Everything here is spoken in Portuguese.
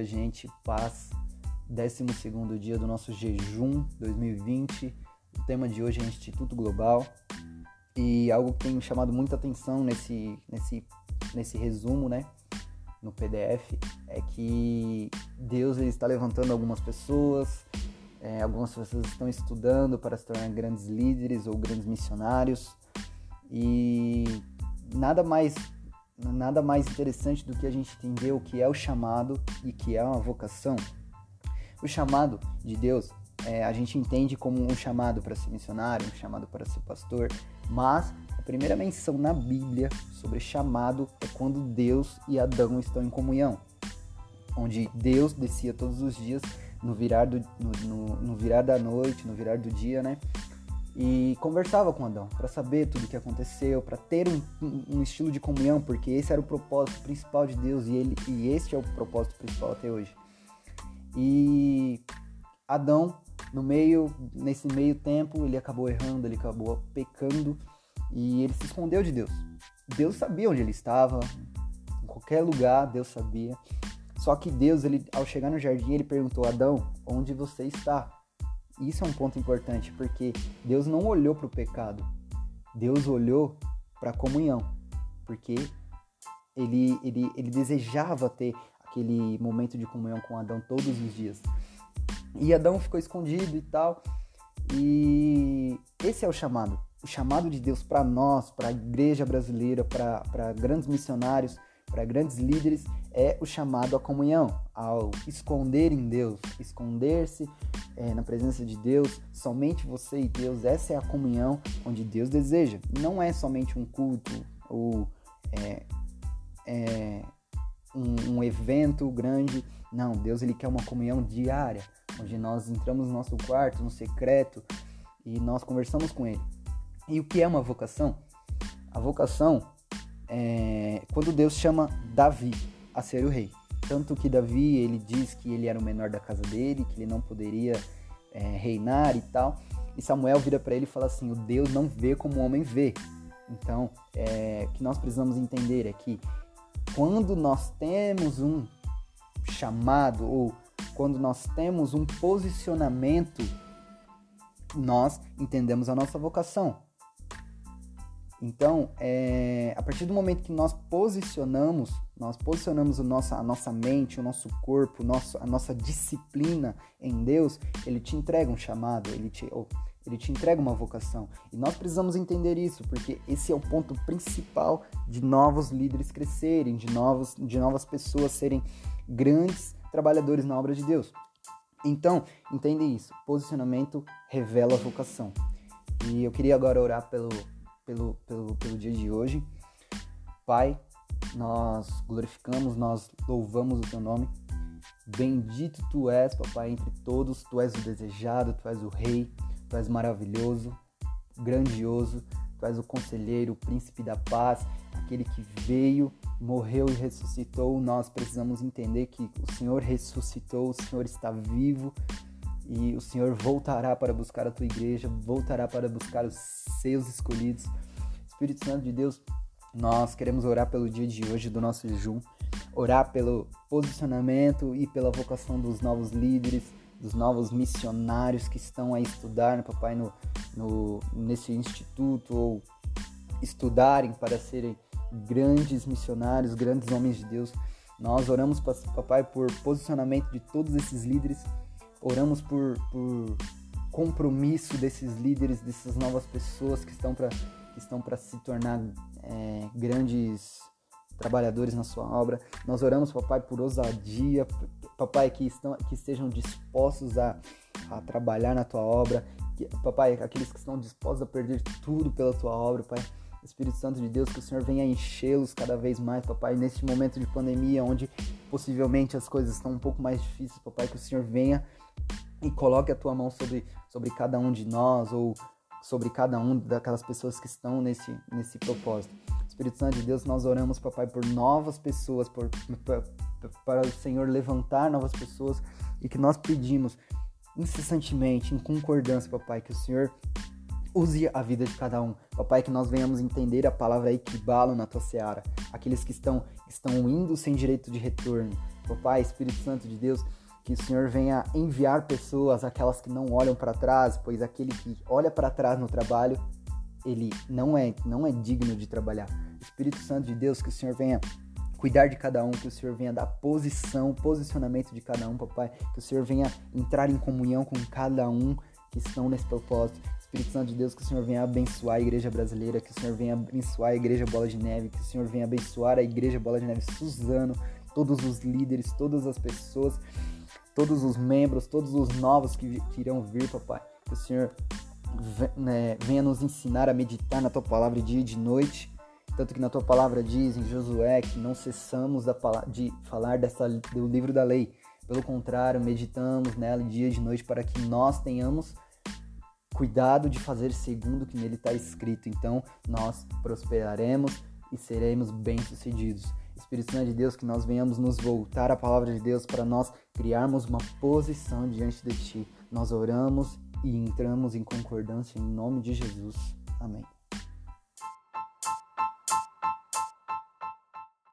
dia, gente. Paz. 12 dia do nosso jejum 2020. O tema de hoje é Instituto Global. E algo que tem me chamado muita atenção nesse, nesse, nesse resumo, né? No PDF, é que Deus ele está levantando algumas pessoas, é, algumas pessoas estão estudando para se tornar grandes líderes ou grandes missionários. E nada mais nada mais interessante do que a gente entender o que é o chamado e que é uma vocação. O chamado de Deus é, a gente entende como um chamado para ser missionário, um chamado para ser pastor, mas a primeira menção na Bíblia sobre chamado é quando Deus e Adão estão em comunhão, onde Deus descia todos os dias no virar, do, no, no, no virar da noite, no virar do dia, né? E conversava com Adão para saber tudo o que aconteceu, para ter um, um, estilo de comunhão, porque esse era o propósito principal de Deus e ele e este é o propósito principal até hoje. E Adão, no meio nesse meio tempo, ele acabou errando, ele acabou pecando e ele se escondeu de Deus. Deus sabia onde ele estava, em qualquer lugar Deus sabia. Só que Deus, ele, ao chegar no jardim, ele perguntou: Adão, onde você está? Isso é um ponto importante, porque Deus não olhou para o pecado, Deus olhou para a comunhão, porque ele, ele, ele desejava ter aquele momento de comunhão com Adão todos os dias. E Adão ficou escondido e tal. E esse é o chamado. O chamado de Deus para nós, para a igreja brasileira, para grandes missionários, para grandes líderes, é o chamado à comunhão, ao esconder em Deus, esconder-se é, na presença de Deus, somente você e Deus, essa é a comunhão onde Deus deseja. Não é somente um culto ou é, é um, um, evento grande, não, Deus ele quer uma comunhão diária, onde nós entramos no nosso quarto, no secreto, e nós conversamos com Ele. E o que é uma vocação? A vocação é quando Deus chama Davi, a ser o rei. Tanto que Davi, ele diz que ele era o menor da casa dele, que ele não poderia é, reinar e tal. E Samuel vira para ele e fala assim: o Deus não vê como o homem vê. Então, é, o que nós precisamos entender é que quando nós temos um chamado ou quando nós temos um posicionamento, nós entendemos a nossa vocação. Então, é, a partir do momento que nós posicionamos, nós posicionamos a nossa mente, o nosso corpo, nosso, a nossa disciplina em Deus, Ele te entrega um chamado, Ele te, oh, ele te entrega uma vocação. E nós precisamos entender isso, porque esse é o ponto principal de novos líderes crescerem, de, novos, de novas pessoas serem grandes trabalhadores na obra de Deus. Então, entende isso. Posicionamento revela a vocação. E eu queria agora orar pelo pelo, pelo, pelo dia de hoje. Pai, nós glorificamos, nós louvamos o teu nome. Bendito tu és, papai, entre todos. Tu és o desejado, tu és o rei, tu és maravilhoso, grandioso. Tu és o conselheiro, o príncipe da paz, aquele que veio, morreu e ressuscitou. Nós precisamos entender que o Senhor ressuscitou, o Senhor está vivo e o Senhor voltará para buscar a tua igreja, voltará para buscar os seus escolhidos. Espírito Santo de Deus, nós queremos orar pelo dia de hoje do nosso jejum, orar pelo posicionamento e pela vocação dos novos líderes, dos novos missionários que estão a estudar, papai, no, no, nesse instituto ou estudarem para serem grandes missionários, grandes homens de Deus. Nós oramos, papai, por posicionamento de todos esses líderes Oramos por, por compromisso desses líderes, dessas novas pessoas que estão para estão para se tornar é, grandes trabalhadores na sua obra. Nós oramos, papai, por ousadia, papai, que, estão, que estejam dispostos a, a trabalhar na tua obra, papai, aqueles que estão dispostos a perder tudo pela tua obra, pai. Espírito Santo de Deus, que o Senhor venha enchê-los cada vez mais, papai, neste momento de pandemia, onde possivelmente as coisas estão um pouco mais difíceis, papai, que o Senhor venha e coloque a tua mão sobre, sobre cada um de nós ou sobre cada um daquelas pessoas que estão nesse, nesse propósito. Espírito Santo de Deus, nós oramos, papai, por novas pessoas, por, por, para o Senhor levantar novas pessoas e que nós pedimos incessantemente, em concordância, papai, que o Senhor use a vida de cada um. Papai, que nós venhamos entender a palavra equibalo na tua seara. Aqueles que estão, estão indo sem direito de retorno. Papai, Espírito Santo de Deus, que o Senhor venha enviar pessoas, aquelas que não olham para trás, pois aquele que olha para trás no trabalho, ele não é, não é digno de trabalhar. Espírito Santo de Deus, que o Senhor venha cuidar de cada um, que o Senhor venha dar posição, posicionamento de cada um, papai, que o Senhor venha entrar em comunhão com cada um que estão nesse propósito. Espírito Santo de Deus, que o Senhor venha abençoar a igreja brasileira, que o Senhor venha abençoar a igreja Bola de Neve, que o Senhor venha abençoar a igreja Bola de Neve Suzano, todos os líderes, todas as pessoas, todos os membros, todos os novos que, que irão vir, papai. Que o Senhor né, venha nos ensinar a meditar na tua palavra dia e de noite tanto que na tua palavra diz em Josué que não cessamos de falar dessa, do livro da lei. Pelo contrário, meditamos nela dia e de noite para que nós tenhamos cuidado de fazer segundo o que nele está escrito. Então, nós prosperaremos e seremos bem-sucedidos. Espírito Santo de Deus, que nós venhamos nos voltar à palavra de Deus para nós criarmos uma posição diante de Ti. Nós oramos e entramos em concordância em nome de Jesus. Amém.